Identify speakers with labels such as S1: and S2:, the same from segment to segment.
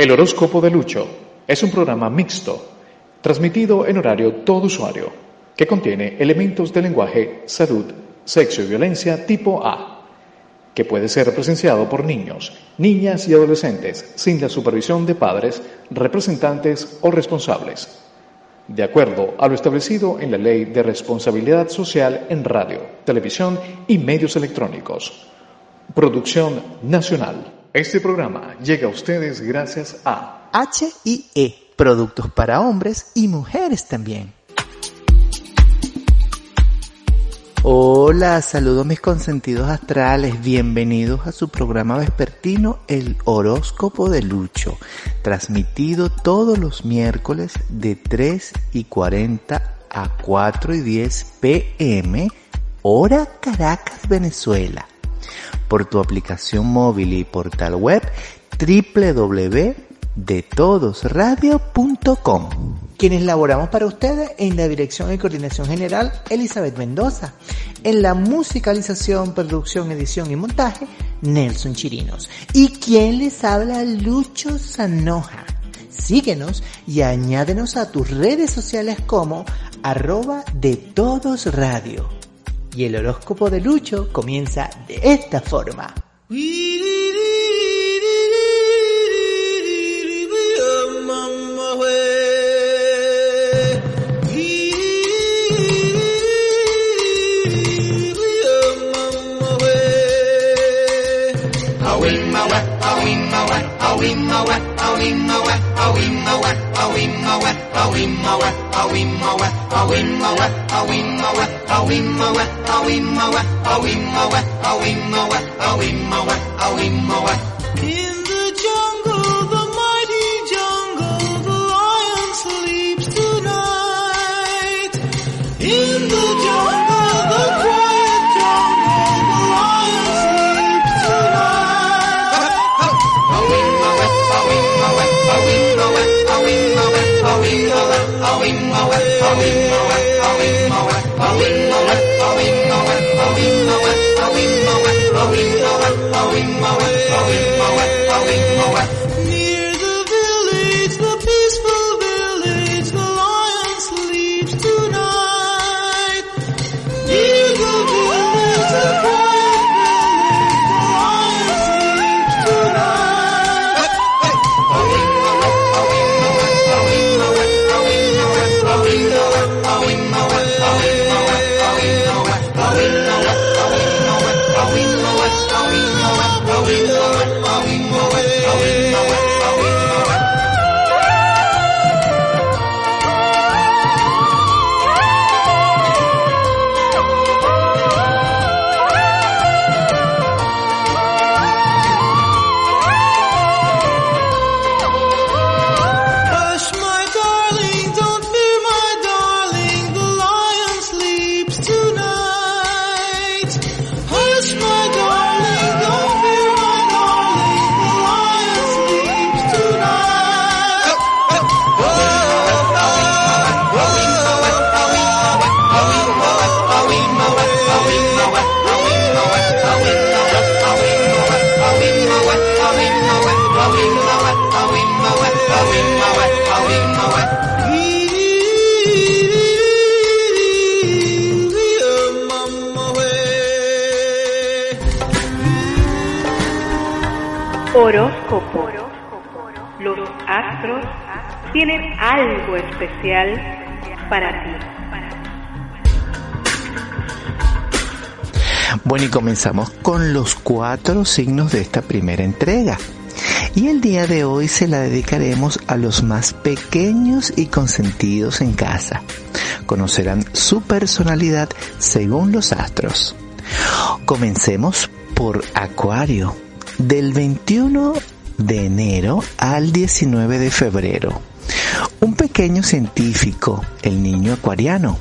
S1: El horóscopo de Lucho es un programa mixto, transmitido en horario todo usuario, que contiene elementos de lenguaje, salud, sexo y violencia tipo A, que puede ser presenciado por niños, niñas y adolescentes sin la supervisión de padres, representantes o responsables, de acuerdo a lo establecido en la Ley de Responsabilidad Social en Radio, Televisión y Medios Electrónicos. Producción Nacional. Este programa llega a ustedes gracias a
S2: HIE, productos para hombres y mujeres también. Hola, saludos mis consentidos astrales, bienvenidos a su programa vespertino El horóscopo de Lucho, transmitido todos los miércoles de 3 y 40 a 4 y 10 pm, hora Caracas, Venezuela por tu aplicación móvil y portal web www.detodosradio.com. Quienes laboramos para ustedes en la dirección y coordinación general, Elizabeth Mendoza. En la musicalización, producción, edición y montaje, Nelson Chirinos. Y quien les habla, Lucho Sanoja. Síguenos y añádenos a tus redes sociales como arroba de todos radio y el horóscopo de Lucho comienza de esta forma.
S3: In the
S4: away. Tienen algo especial para ti.
S2: Bueno, y comenzamos con los cuatro signos de esta primera entrega. Y el día de hoy se la dedicaremos a los más pequeños y consentidos en casa. Conocerán su personalidad según los astros. Comencemos por Acuario, del 21 de enero al 19 de febrero. Un pequeño científico, el niño acuariano,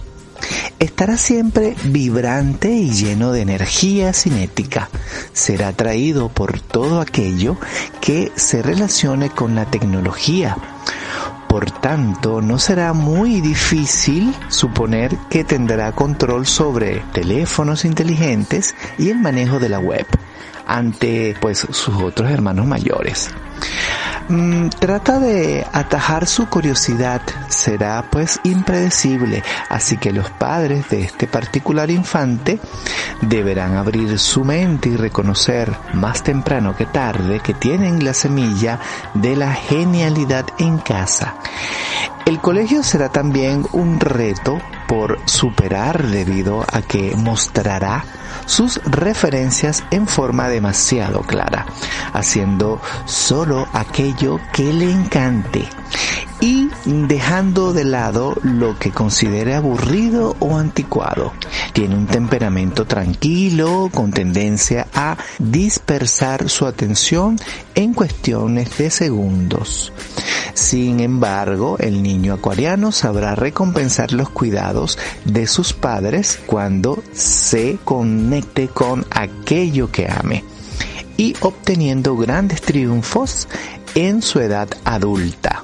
S2: estará siempre vibrante y lleno de energía cinética. Será atraído por todo aquello que se relacione con la tecnología. Por tanto, no será muy difícil suponer que tendrá control sobre teléfonos inteligentes y el manejo de la web ante pues sus otros hermanos mayores. Mm, trata de atajar su curiosidad, será pues impredecible, así que los padres de este particular infante deberán abrir su mente y reconocer más temprano que tarde que tienen la semilla de la genialidad en casa. El colegio será también un reto por superar debido a que mostrará sus referencias en forma demasiado clara, haciendo solo aquello que le encante y dejando de lado lo que considere aburrido o anticuado. Tiene un temperamento tranquilo con tendencia a dispersar su atención en cuestiones de segundos. Sin embargo, el niño acuariano sabrá recompensar los cuidados de sus padres cuando se conecte con aquello que ame y obteniendo grandes triunfos en su edad adulta.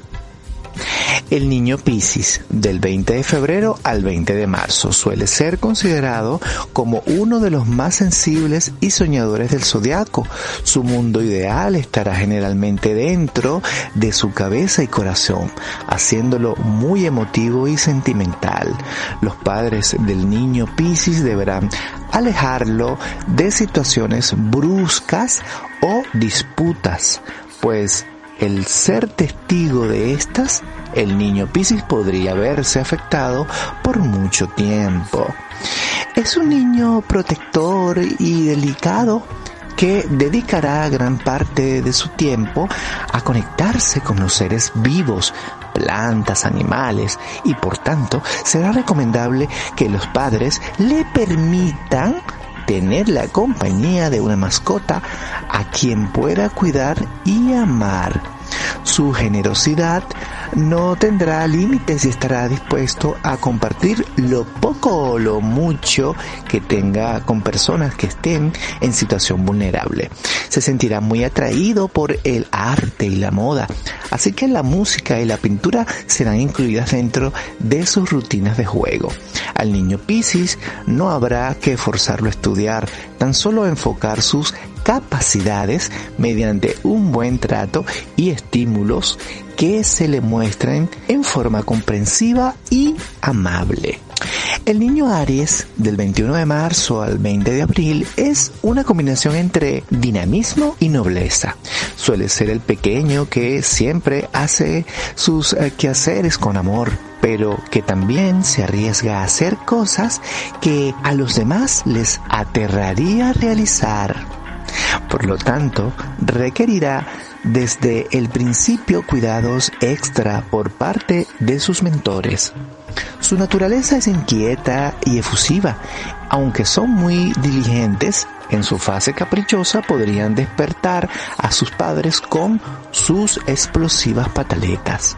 S2: El niño Piscis, del 20 de febrero al 20 de marzo, suele ser considerado como uno de los más sensibles y soñadores del zodiaco. Su mundo ideal estará generalmente dentro de su cabeza y corazón, haciéndolo muy emotivo y sentimental. Los padres del niño Piscis deberán alejarlo de situaciones bruscas o disputas, pues el ser testigo de estas, el niño Piscis podría verse afectado por mucho tiempo. Es un niño protector y delicado que dedicará gran parte de su tiempo a conectarse con los seres vivos, plantas, animales, y por tanto será recomendable que los padres le permitan tener la compañía de una mascota a quien pueda cuidar y amar. Su generosidad no tendrá límites y estará dispuesto a compartir lo poco o lo mucho que tenga con personas que estén en situación vulnerable. Se sentirá muy atraído por el arte y la moda, así que la música y la pintura serán incluidas dentro de sus rutinas de juego. Al niño Piscis no habrá que forzarlo a estudiar, tan solo enfocar sus capacidades mediante un buen trato y estímulos que se le muestren en forma comprensiva y amable. El niño Aries del 21 de marzo al 20 de abril es una combinación entre dinamismo y nobleza. Suele ser el pequeño que siempre hace sus eh, quehaceres con amor, pero que también se arriesga a hacer cosas que a los demás les aterraría realizar. Por lo tanto, requerirá desde el principio cuidados extra por parte de sus mentores. Su naturaleza es inquieta y efusiva, aunque son muy diligentes, en su fase caprichosa podrían despertar a sus padres con sus explosivas pataletas.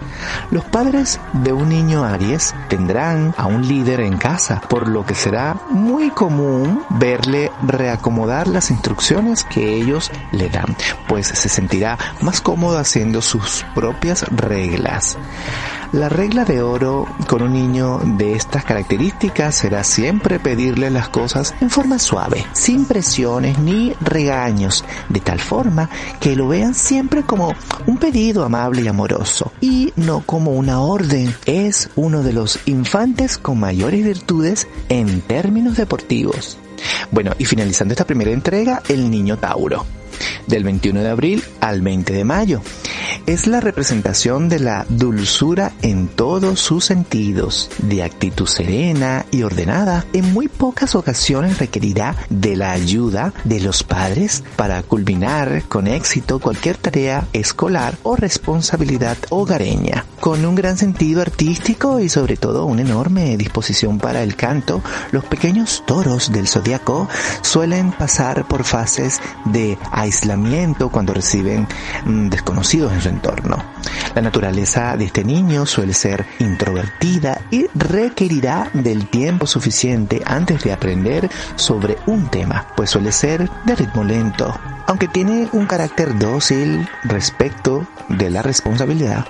S2: Los padres de un niño Aries tendrán a un líder en casa, por lo que será muy común verle reacomodar las instrucciones que ellos le dan, pues se sentirá más cómodo haciendo sus propias reglas. La regla de oro con un niño de estas características será siempre pedirle las cosas en forma suave, sin presiones ni regaños, de tal forma que lo vean siempre como un pedido amable y amoroso y no como una orden. Es uno de los infantes con mayores virtudes en términos deportivos. Bueno, y finalizando esta primera entrega, el niño Tauro. Del 21 de abril al 20 de mayo. Es la representación de la dulzura en todos sus sentidos, de actitud serena y ordenada. En muy pocas ocasiones requerirá de la ayuda de los padres para culminar con éxito cualquier tarea escolar o responsabilidad hogareña. Con un gran sentido artístico y sobre todo una enorme disposición para el canto, los pequeños toros del zodiaco suelen pasar por fases de aislamiento cuando reciben mm, desconocidos en su entorno. La naturaleza de este niño suele ser introvertida y requerirá del tiempo suficiente antes de aprender sobre un tema, pues suele ser de ritmo lento. Aunque tiene un carácter dócil respecto de la responsabilidad,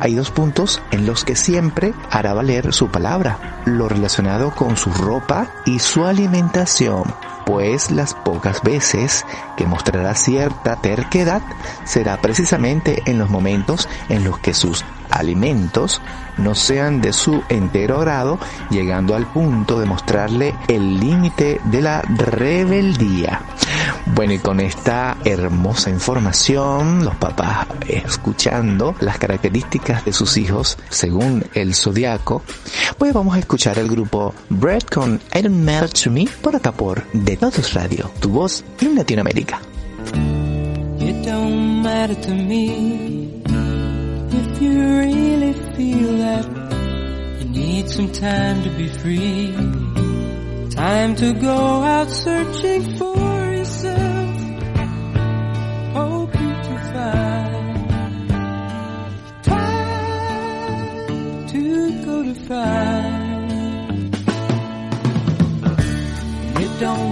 S2: hay dos puntos en los que siempre hará valer su palabra, lo relacionado con su ropa y su alimentación pues las pocas veces que mostrará cierta terquedad será precisamente en los momentos en los que sus alimentos no sean de su entero grado, llegando al punto de mostrarle el límite de la rebeldía. Bueno, y con esta hermosa información, los papás escuchando las características de sus hijos según el zodiaco, pues vamos a escuchar el grupo Bread con I Don't to Me por acá por De Todos Radio, tu voz en Latinoamérica.
S5: You really feel that you need some time to be free. Time to go out searching for yourself, hoping to find. Time to go to find. It don't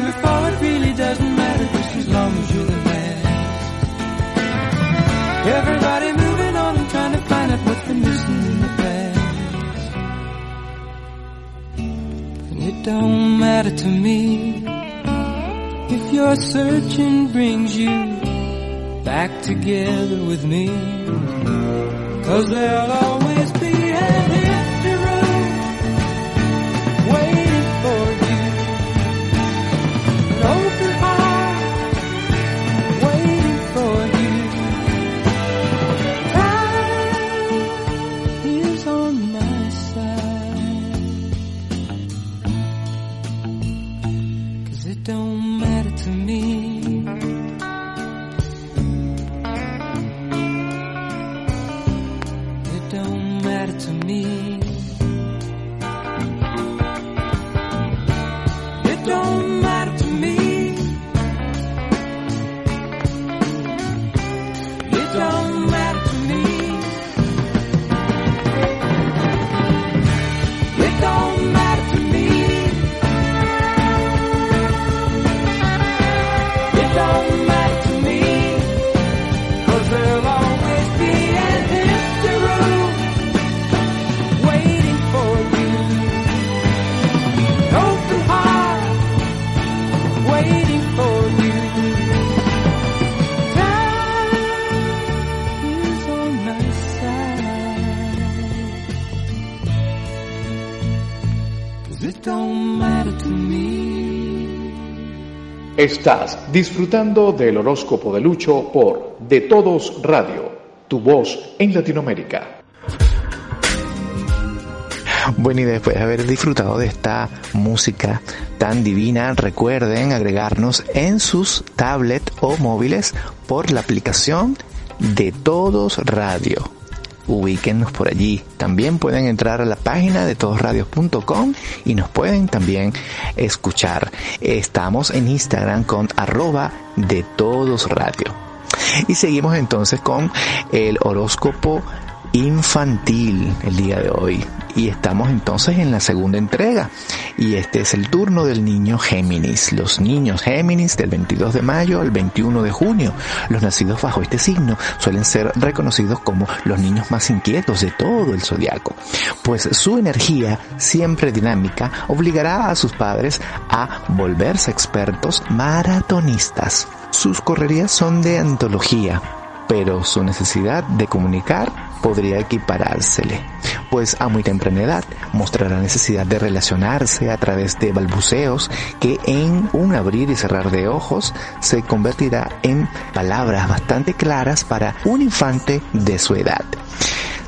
S5: don't matter to me if your searching brings you back together with me. Cause there'll always
S1: Estás disfrutando del horóscopo de Lucho por De Todos Radio, tu voz en Latinoamérica.
S2: Bueno, y después de haber disfrutado de esta música tan divina, recuerden agregarnos en sus tablets o móviles por la aplicación de Todos Radio. Ubíquennos por allí. También pueden entrar a la página de todosradios.com y nos pueden también escuchar. Estamos en Instagram con arroba de Todos Radio. Y seguimos entonces con el horóscopo infantil el día de hoy. Y estamos entonces en la segunda entrega. Y este es el turno del niño Géminis. Los niños Géminis del 22 de mayo al 21 de junio. Los nacidos bajo este signo suelen ser reconocidos como los niños más inquietos de todo el zodiaco. Pues su energía, siempre dinámica, obligará a sus padres a volverse expertos maratonistas. Sus correrías son de antología, pero su necesidad de comunicar podría equiparársele, pues a muy temprana edad mostrará necesidad de relacionarse a través de balbuceos que en un abrir y cerrar de ojos se convertirá en palabras bastante claras para un infante de su edad.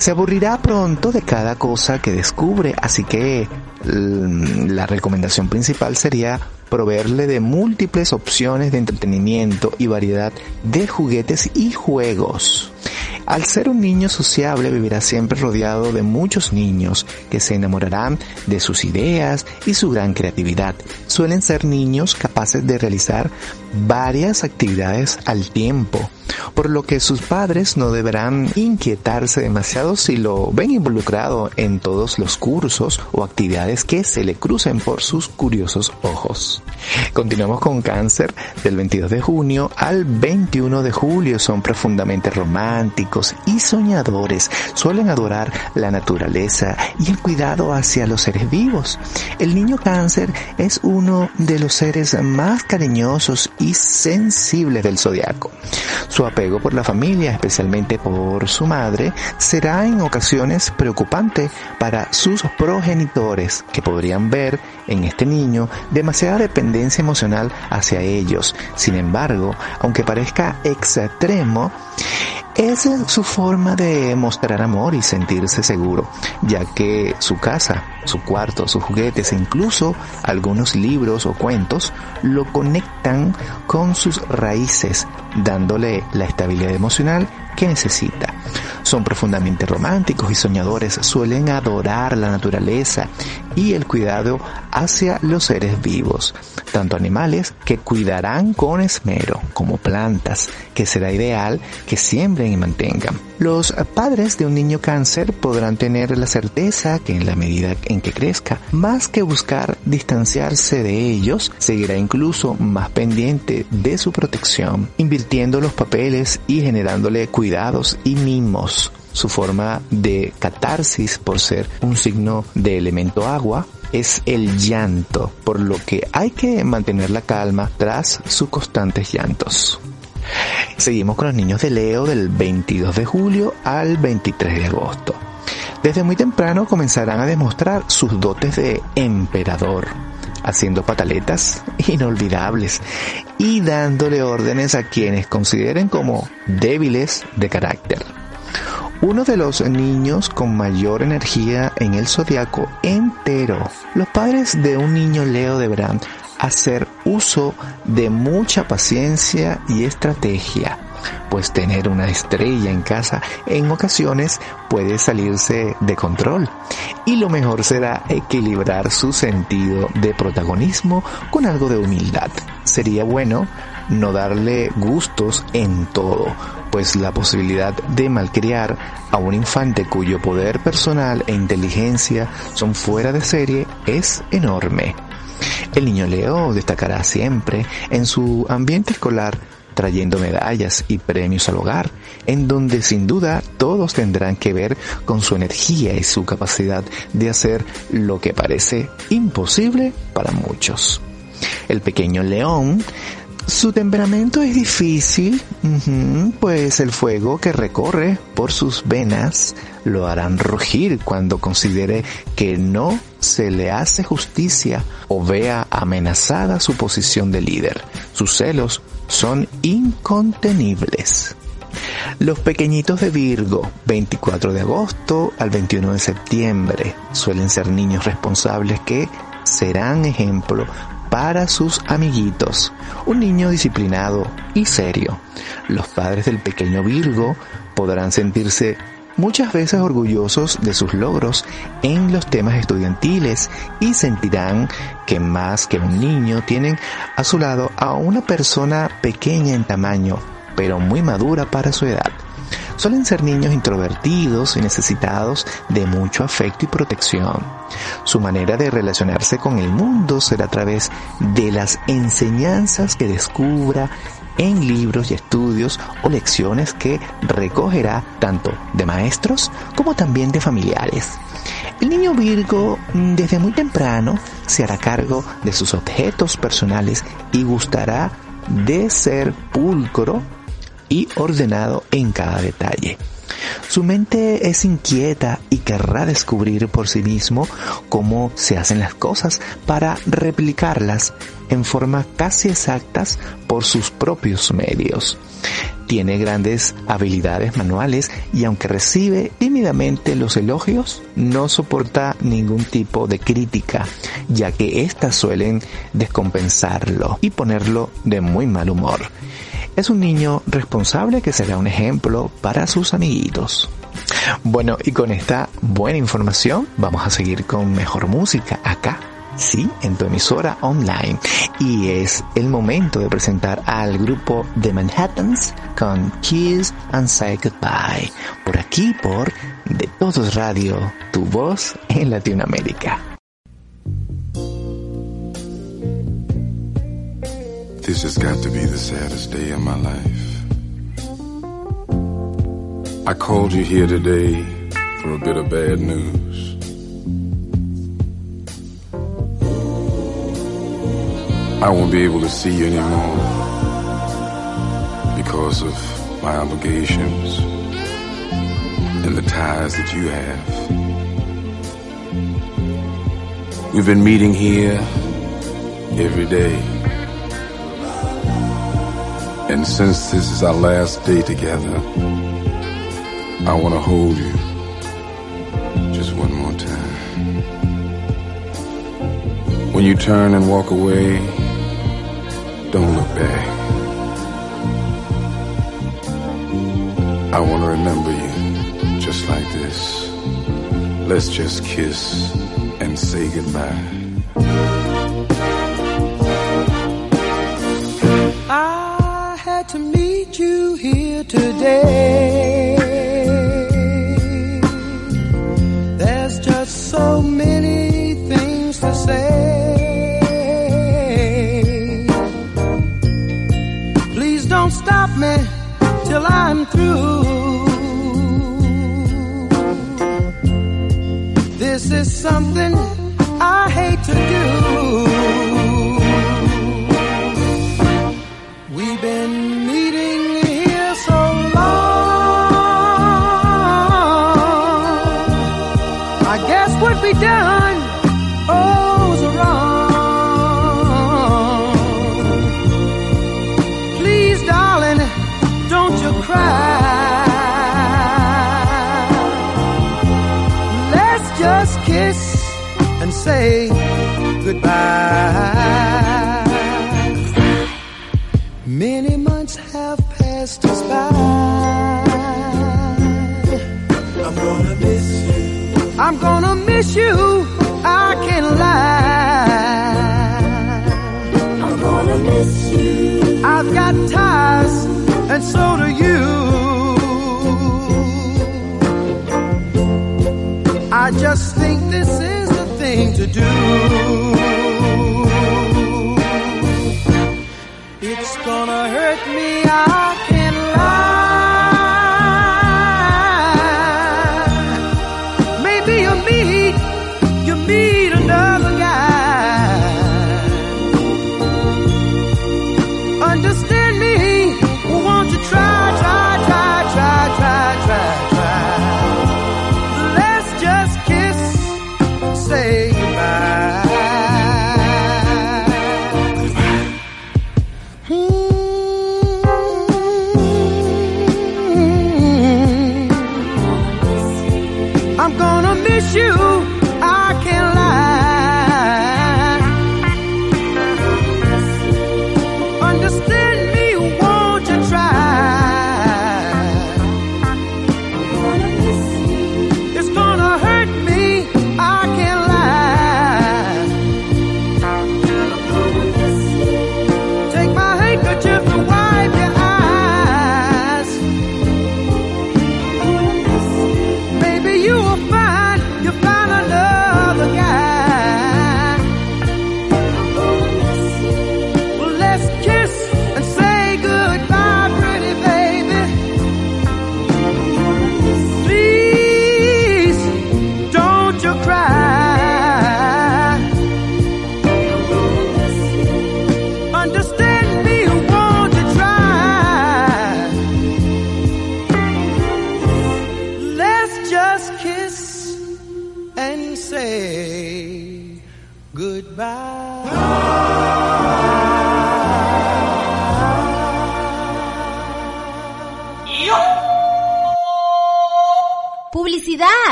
S2: Se aburrirá pronto de cada cosa que descubre, así que mm, la recomendación principal sería proveerle de múltiples opciones de entretenimiento y variedad de juguetes y juegos. Al ser un niño sociable vivirá siempre rodeado de muchos niños que se enamorarán de sus ideas y su gran creatividad. Suelen ser niños capaces de realizar varias actividades al tiempo, por lo que sus padres no deberán inquietarse demasiado si lo ven involucrado en todos los cursos o actividades que se le crucen por sus curiosos ojos. Continuamos con cáncer del 22 de junio al 21 de julio. Son profundamente románticos y soñadores. Suelen adorar la naturaleza y el cuidado hacia los seres vivos. El niño cáncer es uno de los seres más cariñosos y sensibles del zodiaco. Su apego por la familia, especialmente por su madre, será en ocasiones preocupante para sus progenitores, que podrían ver en este niño demasiada dependencia emocional hacia ellos. Sin embargo, aunque parezca extremo, es su forma de mostrar amor y sentirse seguro, ya que su casa, su cuarto, sus juguetes e incluso algunos libros o cuentos lo conectan con sus raíces, dándole la estabilidad emocional que necesita. Son profundamente románticos y soñadores, suelen adorar la naturaleza y el cuidado hacia los seres vivos, tanto animales que cuidarán con esmero, como plantas, que será ideal que siembren y mantengan. Los padres de un niño cáncer podrán tener la certeza que en la medida en que crezca, más que buscar distanciarse de ellos, seguirá incluso más pendiente de su protección, invirtiendo los papeles y generándole cuidados y mimos su forma de catarsis por ser un signo de elemento agua es el llanto, por lo que hay que mantener la calma tras sus constantes llantos. Seguimos con los niños de Leo del 22 de julio al 23 de agosto. Desde muy temprano comenzarán a demostrar sus dotes de emperador, haciendo pataletas inolvidables y dándole órdenes a quienes consideren como débiles de carácter. Uno de los niños con mayor energía en el zodiaco entero. Los padres de un niño Leo deberán hacer uso de mucha paciencia y estrategia, pues tener una estrella en casa en ocasiones puede salirse de control y lo mejor será equilibrar su sentido de protagonismo con algo de humildad. Sería bueno no darle gustos en todo, pues la posibilidad de malcriar a un infante cuyo poder personal e inteligencia son fuera de serie es enorme. El niño Leo destacará siempre en su ambiente escolar trayendo medallas y premios al hogar, en donde sin duda todos tendrán que ver con su energía y su capacidad de hacer lo que parece imposible para muchos. El pequeño león su temperamento es difícil, pues el fuego que recorre por sus venas lo harán rugir cuando considere que no se le hace justicia o vea amenazada su posición de líder. Sus celos son incontenibles. Los pequeñitos de Virgo, 24 de agosto al 21 de septiembre, suelen ser niños responsables que serán ejemplo para sus amiguitos, un niño disciplinado y serio. Los padres del pequeño Virgo podrán sentirse muchas veces orgullosos de sus logros en los temas estudiantiles y sentirán que más que un niño tienen a su lado a una persona pequeña en tamaño, pero muy madura para su edad. Suelen ser niños introvertidos y necesitados de mucho afecto y protección. Su manera de relacionarse con el mundo será a través de las enseñanzas que descubra en libros y estudios o lecciones que recogerá tanto de maestros como también de familiares. El niño Virgo mm, desde muy temprano se hará cargo de sus objetos personales y gustará de ser pulcro y ordenado en cada detalle. Su mente es inquieta y querrá descubrir por sí mismo cómo se hacen las cosas para replicarlas en forma casi exactas por sus propios medios. Tiene grandes habilidades manuales y aunque recibe tímidamente los elogios, no soporta ningún tipo de crítica, ya que éstas suelen descompensarlo y ponerlo de muy mal humor. Es un niño responsable que será un ejemplo para sus amiguitos. Bueno, y con esta buena información vamos a seguir con mejor música acá sí, en tu emisora online. Y es el momento de presentar al grupo The Manhattans con Kiss and Say Goodbye. Por aquí, por De Todos Radio, tu voz en Latinoamérica.
S6: This has got to be the saddest day of my life. I called you here today for a bit of bad news. I won't be able to see you anymore because of my obligations and the ties that you have. We've been meeting here every day. And since this is our last day together, I want to hold you just one more time. When you turn and walk away, don't look back. I want to remember you just like this. Let's just kiss and say goodbye.
S4: Today. There's just so many things to say. Please don't stop me till I'm through. This is something I hate to do. I've got ties, and so do you. I just think this is the thing to do.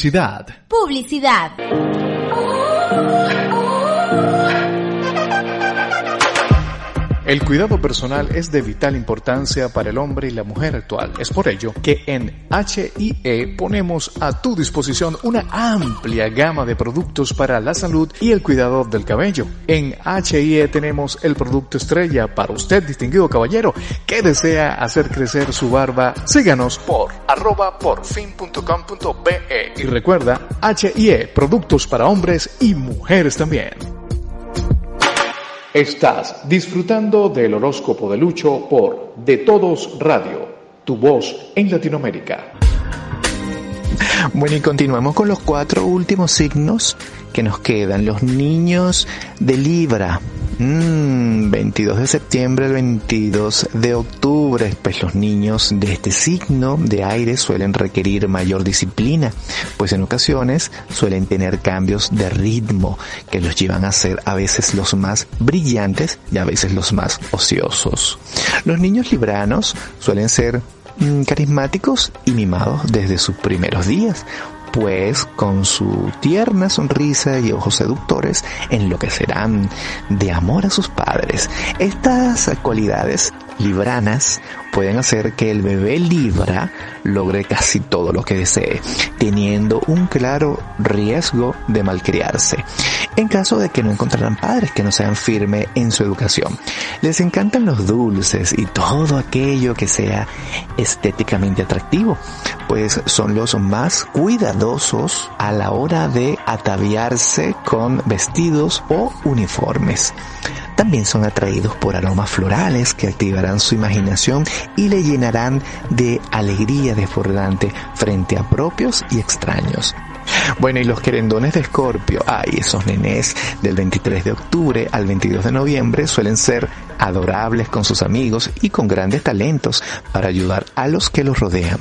S7: Publicidad.
S1: Publicidad. El cuidado personal es de vital importancia para el hombre y la mujer actual. Es por ello que en HIE ponemos a tu disposición una amplia gama de productos para la salud y el cuidado del cabello. En HIE tenemos el producto estrella para usted, distinguido caballero, que desea hacer crecer su barba. Síganos por arroba porfin.com.be y recuerda HIE, productos para hombres y mujeres también. Estás disfrutando del horóscopo de Lucho por De Todos Radio, tu voz en Latinoamérica.
S2: Bueno, y continuamos con los cuatro últimos signos que nos quedan. Los niños de Libra. 22 mm, de septiembre al 22 de octubre, pues los niños de este signo de aire suelen requerir mayor disciplina, pues en ocasiones suelen tener cambios de ritmo que los llevan a ser a veces los más brillantes y a veces los más ociosos. Los niños libranos suelen ser mm, carismáticos y mimados desde sus primeros días, pues con su tierna sonrisa y ojos seductores enloquecerán de amor a sus padres. Estas cualidades libranas pueden hacer que el bebé libra logre casi todo lo que desee, teniendo un claro riesgo de malcriarse. En caso de que no encontraran padres que no sean firmes en su educación, les encantan los dulces y todo aquello que sea estéticamente atractivo, pues son los más cuidadosos a la hora de ataviarse con vestidos o uniformes. También son atraídos por aromas florales que activarán su imaginación y le llenarán de alegría desbordante frente a propios y extraños. Bueno, y los querendones de Escorpio, ay, esos nenés del 23 de octubre al 22 de noviembre suelen ser adorables con sus amigos y con grandes talentos para ayudar a los que los rodean.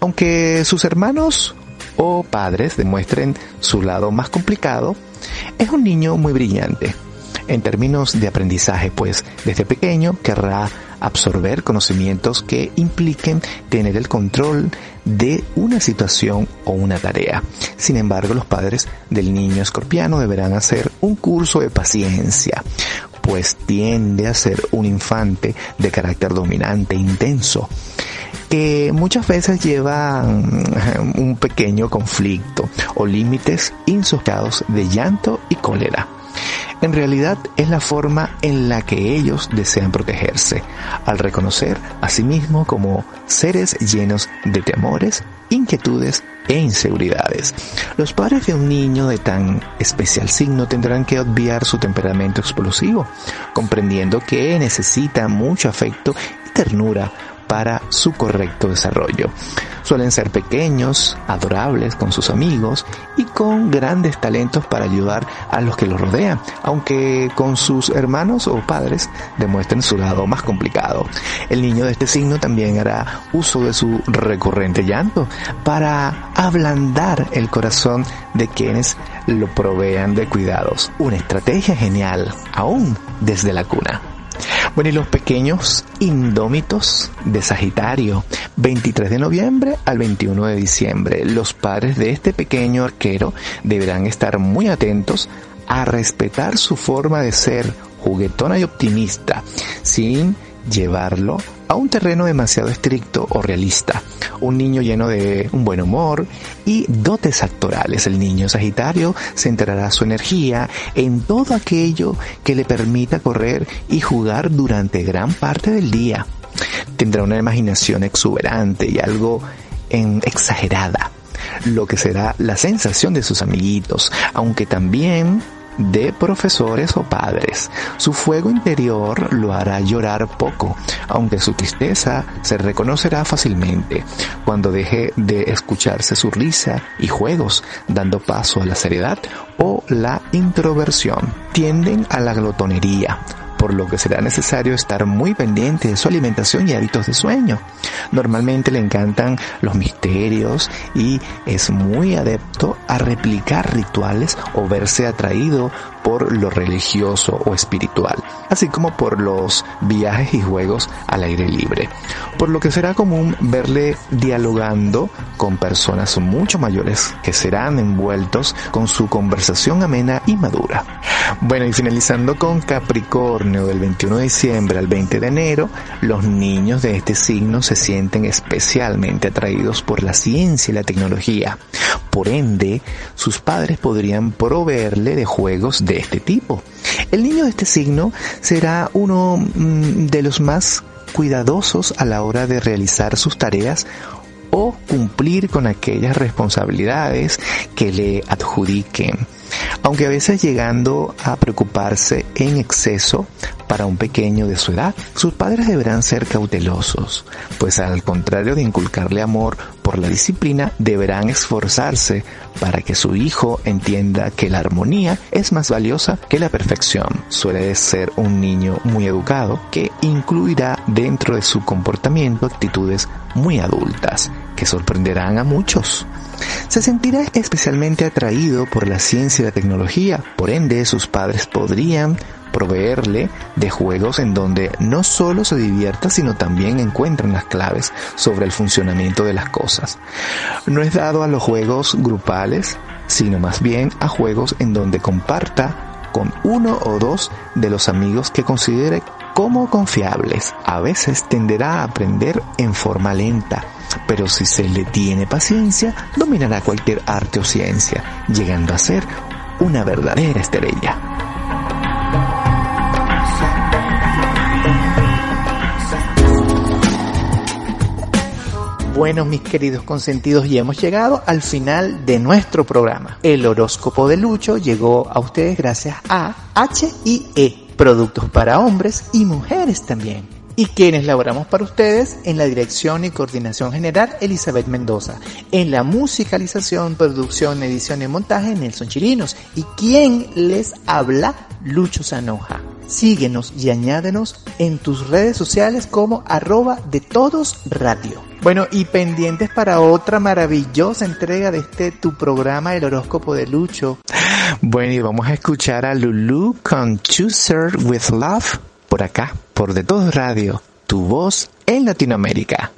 S2: Aunque sus hermanos o padres demuestren su lado más complicado, es un niño muy brillante en términos de aprendizaje, pues desde pequeño querrá absorber conocimientos que impliquen tener el control de una situación o una tarea. Sin embargo, los padres del niño escorpiano deberán hacer un curso de paciencia, pues tiende a ser un infante de carácter dominante, intenso, que muchas veces lleva un pequeño conflicto o límites insospechados de llanto y cólera. En realidad es la forma en la que ellos desean protegerse, al reconocer a sí mismo como seres llenos de temores, inquietudes e inseguridades. Los padres de un niño de tan especial signo tendrán que obviar su temperamento explosivo, comprendiendo que necesita mucho afecto y ternura para su correcto desarrollo. Suelen ser pequeños, adorables con sus amigos y con grandes talentos para ayudar a los que los rodean, aunque con sus hermanos o padres demuestren su lado más complicado. El niño de este signo también hará uso de su recurrente llanto para ablandar el corazón de quienes lo provean de cuidados. Una estrategia genial, aún desde la cuna. Bueno, y los pequeños indómitos de Sagitario, 23 de noviembre al 21 de diciembre. Los padres de este pequeño arquero deberán estar muy atentos a respetar su forma de ser juguetona y optimista, sin llevarlo a un terreno demasiado estricto o realista. Un niño lleno de un buen humor y dotes actorales. El niño Sagitario centrará su energía en todo aquello que le permita correr y jugar durante gran parte del día. Tendrá una imaginación exuberante y algo en exagerada lo que será la sensación de sus amiguitos, aunque también de profesores o padres. Su fuego interior lo hará llorar poco, aunque su tristeza se reconocerá fácilmente cuando deje de escucharse su risa y juegos, dando paso a la seriedad o la introversión. Tienden a la glotonería, por lo que será necesario estar muy pendiente de su alimentación y hábitos de sueño. Normalmente le encantan los misterios y es muy adepto a replicar rituales o verse atraído por lo religioso o espiritual, así como por los viajes y juegos al aire libre. Por lo que será común verle dialogando con personas mucho mayores que serán envueltos con su conversación amena y madura. Bueno, y finalizando con Capricornio del 21 de diciembre al 20 de enero, los niños de este signo se sienten especialmente atraídos por la ciencia y la tecnología. Por ende, sus padres podrían proveerle de juegos de este tipo. El niño de este signo será uno mm, de los más cuidadosos a la hora de realizar sus tareas o cumplir con aquellas responsabilidades que le adjudiquen aunque a veces llegando a preocuparse en exceso para un pequeño de su edad. Sus padres deberán ser cautelosos, pues al contrario de inculcarle amor por la disciplina, deberán esforzarse para que su hijo entienda que la armonía es más valiosa que la perfección. Suele ser un niño muy educado que incluirá dentro de su comportamiento actitudes muy adultas que sorprenderán a muchos. Se sentirá especialmente atraído por la ciencia y la tecnología, por ende sus padres podrían proveerle de juegos en donde no solo se divierta, sino también encuentran las claves sobre el funcionamiento de las cosas. No es dado a los juegos grupales, sino más bien a juegos en donde comparta con uno o dos de los amigos que considere como confiables. A veces tenderá a aprender en forma lenta, pero si se le tiene paciencia, dominará cualquier arte o ciencia, llegando a ser una verdadera estrella.
S8: Bueno, mis queridos consentidos, y hemos llegado al final de nuestro programa. El horóscopo de Lucho llegó a ustedes gracias a HIE, productos para hombres y mujeres también. Y quienes laboramos para ustedes en la dirección y coordinación general Elizabeth Mendoza, en la musicalización, producción, edición y montaje Nelson Chirinos y quien les habla Lucho Sanoja. Síguenos y añádenos en tus redes sociales como arroba de todos radio. Bueno, y pendientes para otra maravillosa entrega de este tu programa El horóscopo de Lucho.
S2: Bueno, y vamos a escuchar a Lulu con with Love por acá, por De Todos Radio, tu voz en Latinoamérica.